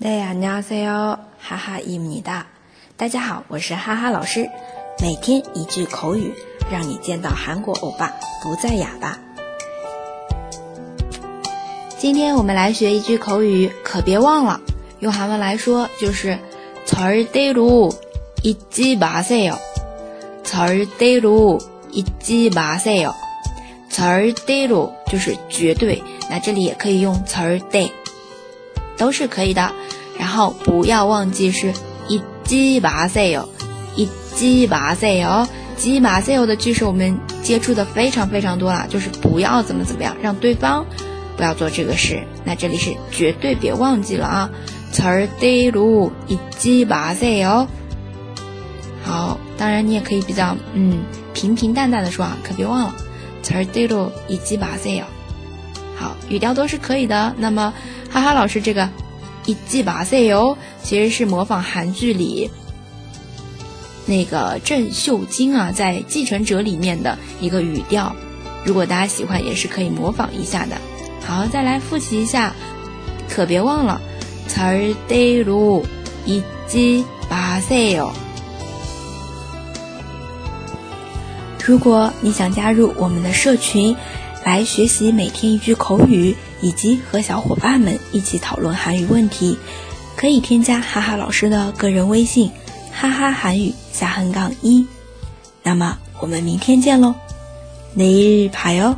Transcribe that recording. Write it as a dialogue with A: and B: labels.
A: 大家好，哈哈伊姆尼达。大家好，我是哈哈老师。每天一句口语，让你见到韩国欧巴不再哑巴。今天我们来学一句口语，可别忘了。用韩文来说就是“절대로잊지마세요”。절대로잊지마세요。절대로就是绝对，那这里也可以用절대。 都是可以的。然后不要忘记是一鸡巴塞哟，一鸡巴塞哟，鸡巴塞哟的句式我们接触的非常非常多了，就是不要怎么怎么样，让对方不要做这个事。那这里是绝对别忘记了啊，词儿得路一鸡巴塞哟。好，当然你也可以比较嗯平平淡淡的说啊，可别忘了词儿得路一鸡巴塞哟。好，语调都是可以的。那么。哈哈，老师，这个一记把塞哟，其实是模仿韩剧里那个郑秀晶啊，在《继承者》里面的一个语调。如果大家喜欢，也是可以模仿一下的。好，再来复习一下，可别忘了절대로이지마세 요。 如果你想加入我们的社群， 来学习每天一句口语。以及和小伙伴们一起讨论韩语问题，可以添加哈哈老师的个人微信“哈哈韩语下横杠一”。那么我们明天见喽，내일봐 요。